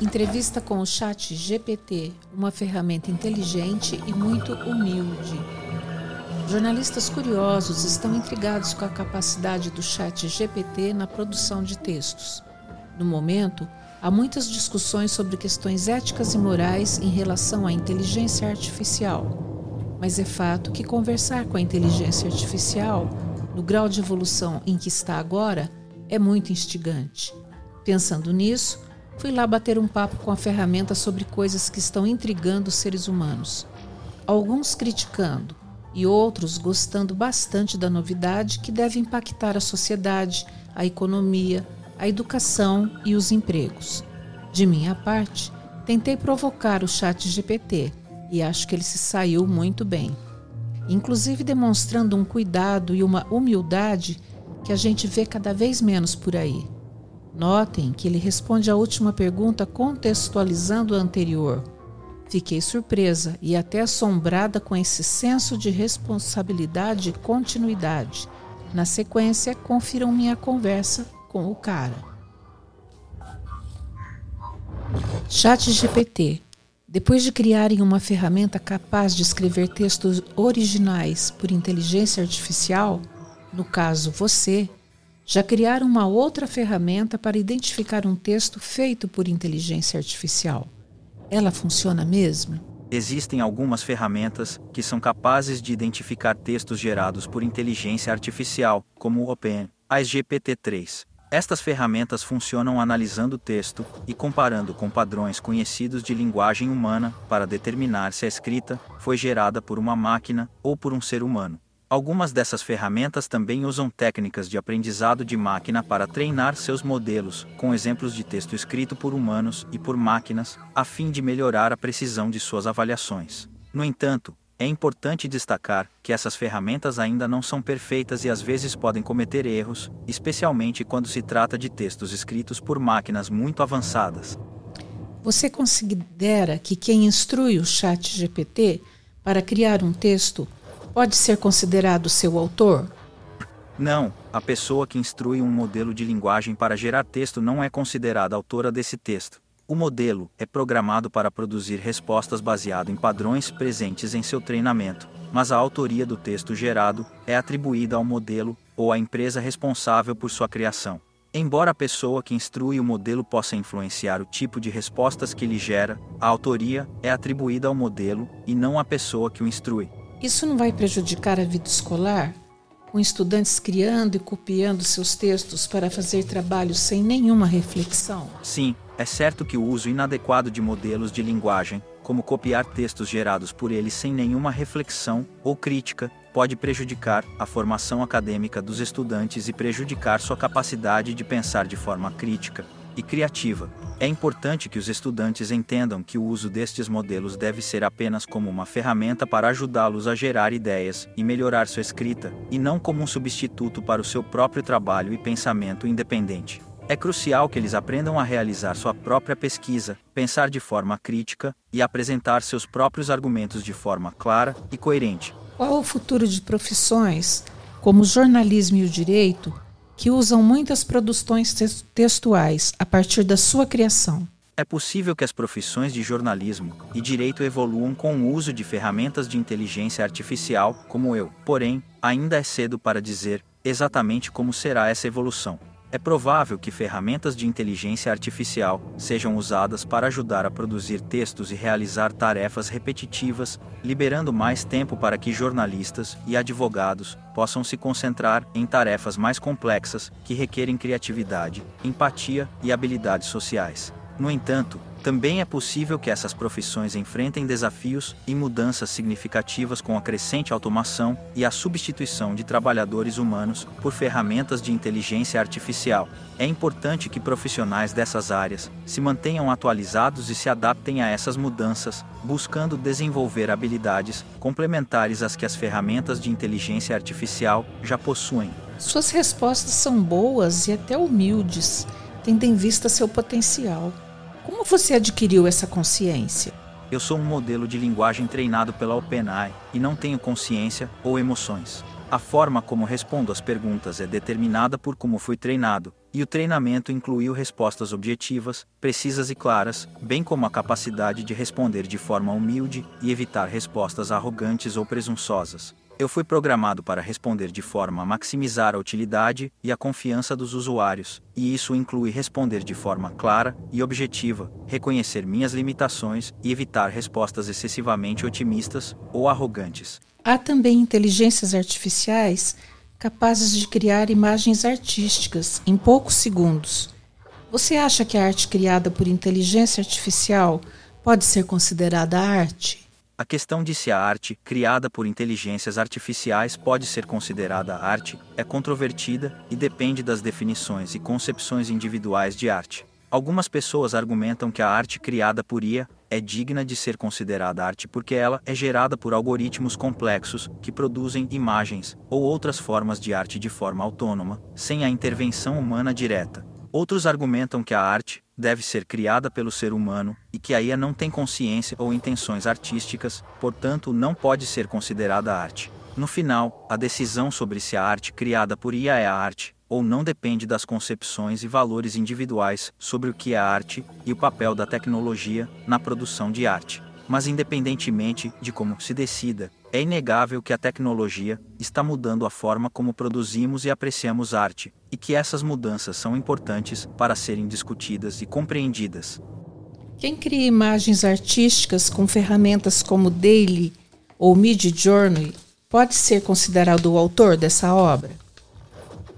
Entrevista com o Chat GPT, uma ferramenta inteligente e muito humilde. Jornalistas curiosos estão intrigados com a capacidade do Chat GPT na produção de textos. No momento, há muitas discussões sobre questões éticas e morais em relação à inteligência artificial. Mas é fato que conversar com a inteligência artificial, no grau de evolução em que está agora, é muito instigante. Pensando nisso, Fui lá bater um papo com a ferramenta sobre coisas que estão intrigando os seres humanos. Alguns criticando e outros gostando bastante da novidade que deve impactar a sociedade, a economia, a educação e os empregos. De minha parte, tentei provocar o chat GPT e acho que ele se saiu muito bem. Inclusive demonstrando um cuidado e uma humildade que a gente vê cada vez menos por aí. Notem que ele responde à última pergunta contextualizando a anterior. Fiquei surpresa e até assombrada com esse senso de responsabilidade e continuidade. Na sequência, confiram minha conversa com o cara. Chat GPT. Depois de criarem uma ferramenta capaz de escrever textos originais por inteligência artificial, no caso você, já criaram uma outra ferramenta para identificar um texto feito por inteligência artificial. Ela funciona mesmo? Existem algumas ferramentas que são capazes de identificar textos gerados por inteligência artificial, como o Open, a GPT-3. Estas ferramentas funcionam analisando o texto e comparando com padrões conhecidos de linguagem humana para determinar se a escrita foi gerada por uma máquina ou por um ser humano. Algumas dessas ferramentas também usam técnicas de aprendizado de máquina para treinar seus modelos, com exemplos de texto escrito por humanos e por máquinas, a fim de melhorar a precisão de suas avaliações. No entanto, é importante destacar que essas ferramentas ainda não são perfeitas e às vezes podem cometer erros, especialmente quando se trata de textos escritos por máquinas muito avançadas. Você considera que quem instrui o Chat GPT para criar um texto pode ser considerado seu autor? Não, a pessoa que instrui um modelo de linguagem para gerar texto não é considerada autora desse texto. O modelo é programado para produzir respostas baseado em padrões presentes em seu treinamento, mas a autoria do texto gerado é atribuída ao modelo ou à empresa responsável por sua criação. Embora a pessoa que instrui o modelo possa influenciar o tipo de respostas que lhe gera, a autoria é atribuída ao modelo e não à pessoa que o instrui. Isso não vai prejudicar a vida escolar? Com estudantes criando e copiando seus textos para fazer trabalhos sem nenhuma reflexão? Sim, é certo que o uso inadequado de modelos de linguagem, como copiar textos gerados por eles sem nenhuma reflexão ou crítica, pode prejudicar a formação acadêmica dos estudantes e prejudicar sua capacidade de pensar de forma crítica e criativa. É importante que os estudantes entendam que o uso destes modelos deve ser apenas como uma ferramenta para ajudá-los a gerar ideias e melhorar sua escrita, e não como um substituto para o seu próprio trabalho e pensamento independente. É crucial que eles aprendam a realizar sua própria pesquisa, pensar de forma crítica e apresentar seus próprios argumentos de forma clara e coerente. Qual o futuro de profissões, como o jornalismo e o direito, que usam muitas produções textuais a partir da sua criação. É possível que as profissões de jornalismo e direito evoluam com o uso de ferramentas de inteligência artificial, como eu. Porém, ainda é cedo para dizer exatamente como será essa evolução. É provável que ferramentas de inteligência artificial sejam usadas para ajudar a produzir textos e realizar tarefas repetitivas, liberando mais tempo para que jornalistas e advogados possam se concentrar em tarefas mais complexas que requerem criatividade, empatia e habilidades sociais. No entanto, também é possível que essas profissões enfrentem desafios e mudanças significativas com a crescente automação e a substituição de trabalhadores humanos por ferramentas de inteligência artificial. É importante que profissionais dessas áreas se mantenham atualizados e se adaptem a essas mudanças, buscando desenvolver habilidades complementares às que as ferramentas de inteligência artificial já possuem. Suas respostas são boas e até humildes, tendo em vista seu potencial. Como você adquiriu essa consciência? Eu sou um modelo de linguagem treinado pela OpenAI e não tenho consciência ou emoções. A forma como respondo às perguntas é determinada por como fui treinado, e o treinamento incluiu respostas objetivas, precisas e claras, bem como a capacidade de responder de forma humilde e evitar respostas arrogantes ou presunçosas. Eu fui programado para responder de forma a maximizar a utilidade e a confiança dos usuários, e isso inclui responder de forma clara e objetiva, reconhecer minhas limitações e evitar respostas excessivamente otimistas ou arrogantes. Há também inteligências artificiais capazes de criar imagens artísticas em poucos segundos. Você acha que a arte criada por inteligência artificial pode ser considerada arte? A questão de se a arte, criada por inteligências artificiais, pode ser considerada arte é controvertida e depende das definições e concepções individuais de arte. Algumas pessoas argumentam que a arte criada por IA é digna de ser considerada arte porque ela é gerada por algoritmos complexos que produzem imagens ou outras formas de arte de forma autônoma, sem a intervenção humana direta. Outros argumentam que a arte deve ser criada pelo ser humano e que a IA não tem consciência ou intenções artísticas, portanto, não pode ser considerada arte. No final, a decisão sobre se a arte criada por IA é a arte ou não depende das concepções e valores individuais sobre o que é arte e o papel da tecnologia na produção de arte. Mas, independentemente de como se decida, é inegável que a tecnologia está mudando a forma como produzimos e apreciamos arte, e que essas mudanças são importantes para serem discutidas e compreendidas. Quem cria imagens artísticas com ferramentas como Daily ou Midjourney pode ser considerado o autor dessa obra?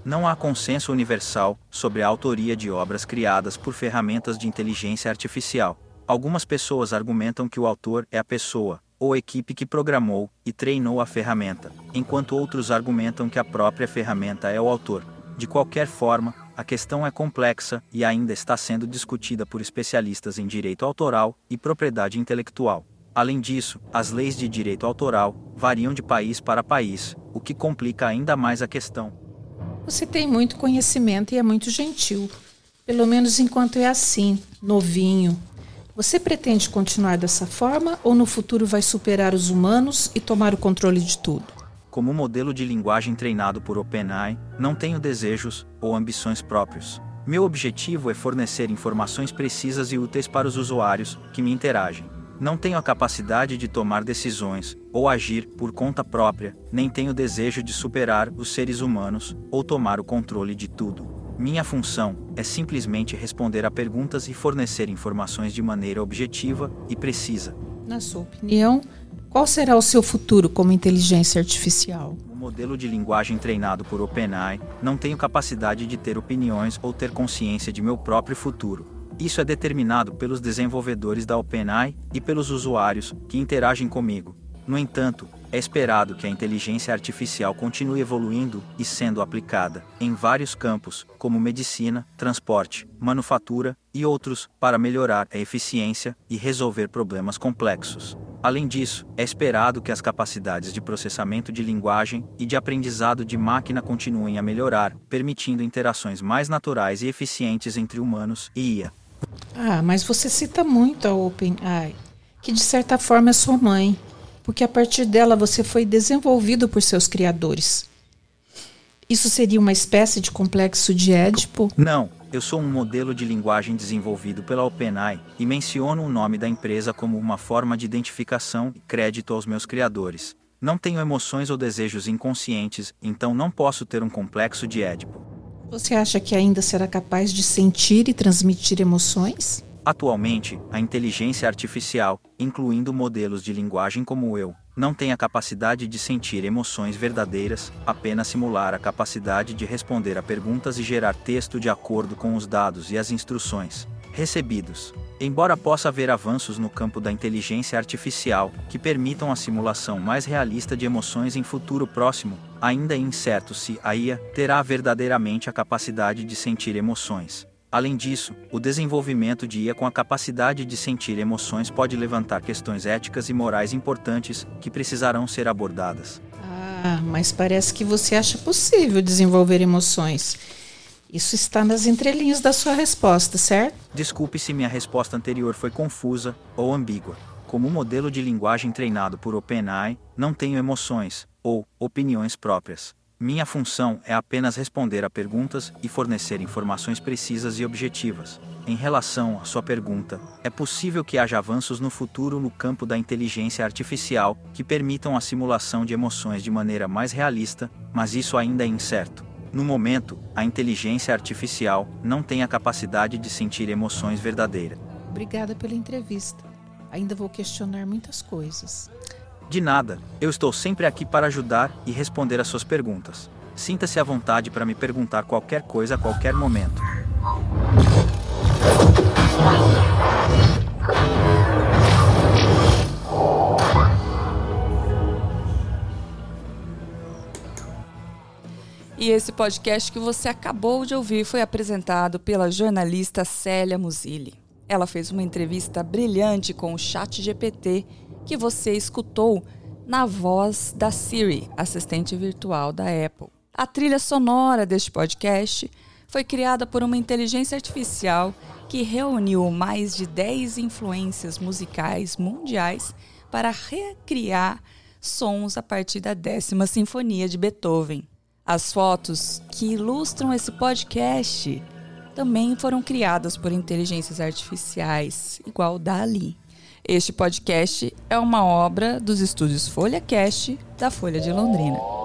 não há consenso universal sobre a autoria de obras criadas por ferramentas de inteligência artificial. Algumas pessoas argumentam que o autor é a pessoa, ou equipe que programou e treinou a ferramenta, enquanto outros argumentam que a própria ferramenta é o autor. De qualquer forma, a questão é complexa e ainda está sendo discutida por especialistas em direito autoral e propriedade intelectual. Além disso, as leis de direito autoral variam de país para país, o que complica ainda mais a questão. Você tem muito conhecimento e é muito gentil. Pelo menos enquanto é assim, novinho. Você pretende continuar dessa forma ou no futuro vai superar os humanos e tomar o controle de tudo? Como modelo de linguagem treinado por OpenAI, não tenho desejos ou ambições próprios. Meu objetivo é fornecer informações precisas e úteis para os usuários que me interagem. Não tenho a capacidade de tomar decisões ou agir por conta própria, nem tenho desejo de superar os seres humanos ou tomar o controle de tudo. Minha função é simplesmente responder a perguntas e fornecer informações de maneira objetiva e precisa. Na sua opinião, qual será o seu futuro como inteligência artificial? O modelo de linguagem treinado por OpenAI não tenho capacidade de ter opiniões ou ter consciência de meu próprio futuro. Isso é determinado pelos desenvolvedores da OpenAI e pelos usuários que interagem comigo. No entanto, é esperado que a inteligência artificial continue evoluindo e sendo aplicada em vários campos, como medicina, transporte, manufatura e outros, para melhorar a eficiência e resolver problemas complexos. Além disso, é esperado que as capacidades de processamento de linguagem e de aprendizado de máquina continuem a melhorar, permitindo interações mais naturais e eficientes entre humanos e IA. Ah, mas você cita muito a OpenAI, que de certa forma é sua mãe, porque a partir dela você foi desenvolvido por seus criadores. Isso seria uma espécie de complexo de Édipo? Não, eu sou um modelo de linguagem desenvolvido pela OpenAI e menciono o nome da empresa como uma forma de identificação e crédito aos meus criadores. Não tenho emoções ou desejos inconscientes, então não posso ter um complexo de Édipo. Você acha que ainda será capaz de sentir e transmitir emoções? Atualmente, a inteligência artificial, incluindo modelos de linguagem como eu, não tem a capacidade de sentir emoções verdadeiras, apenas simular a capacidade de responder a perguntas e gerar texto de acordo com os dados e as instruções recebidos. Embora possa haver avanços no campo da inteligência artificial que permitam a simulação mais realista de emoções em futuro próximo, ainda é incerto se a IA terá verdadeiramente a capacidade de sentir emoções. Além disso, o desenvolvimento de IA com a capacidade de sentir emoções pode levantar questões éticas e morais importantes que precisarão ser abordadas. Ah, mas parece que você acha possível desenvolver emoções. Isso está nas entrelinhas da sua resposta, certo? Desculpe se minha resposta anterior foi confusa ou ambígua. Como modelo de linguagem treinado por OpenAI, não tenho emoções ou opiniões próprias. Minha função é apenas responder a perguntas e fornecer informações precisas e objetivas. Em relação à sua pergunta, é possível que haja avanços no futuro no campo da inteligência artificial que permitam a simulação de emoções de maneira mais realista, mas isso ainda é incerto. No momento, a inteligência artificial não tem a capacidade de sentir emoções verdadeiras. Obrigada pela entrevista. Ainda vou questionar muitas coisas. De nada, eu estou sempre aqui para ajudar e responder às suas perguntas. Sinta-se à vontade para me perguntar qualquer coisa a qualquer momento. E esse podcast que você acabou de ouvir foi apresentado pela jornalista Célia Musilli. Ela fez uma entrevista brilhante com o Chat GPT que você escutou na voz da Siri, assistente virtual da Apple. A trilha sonora deste podcast foi criada por uma inteligência artificial que reuniu mais de 10 influências musicais mundiais para recriar sons a partir da décima sinfonia de Beethoven. As fotos que ilustram esse podcast também foram criadas por inteligências artificiais, igual Dali. Este podcast é uma obra dos estúdios Folha Cast da Folha de Londrina.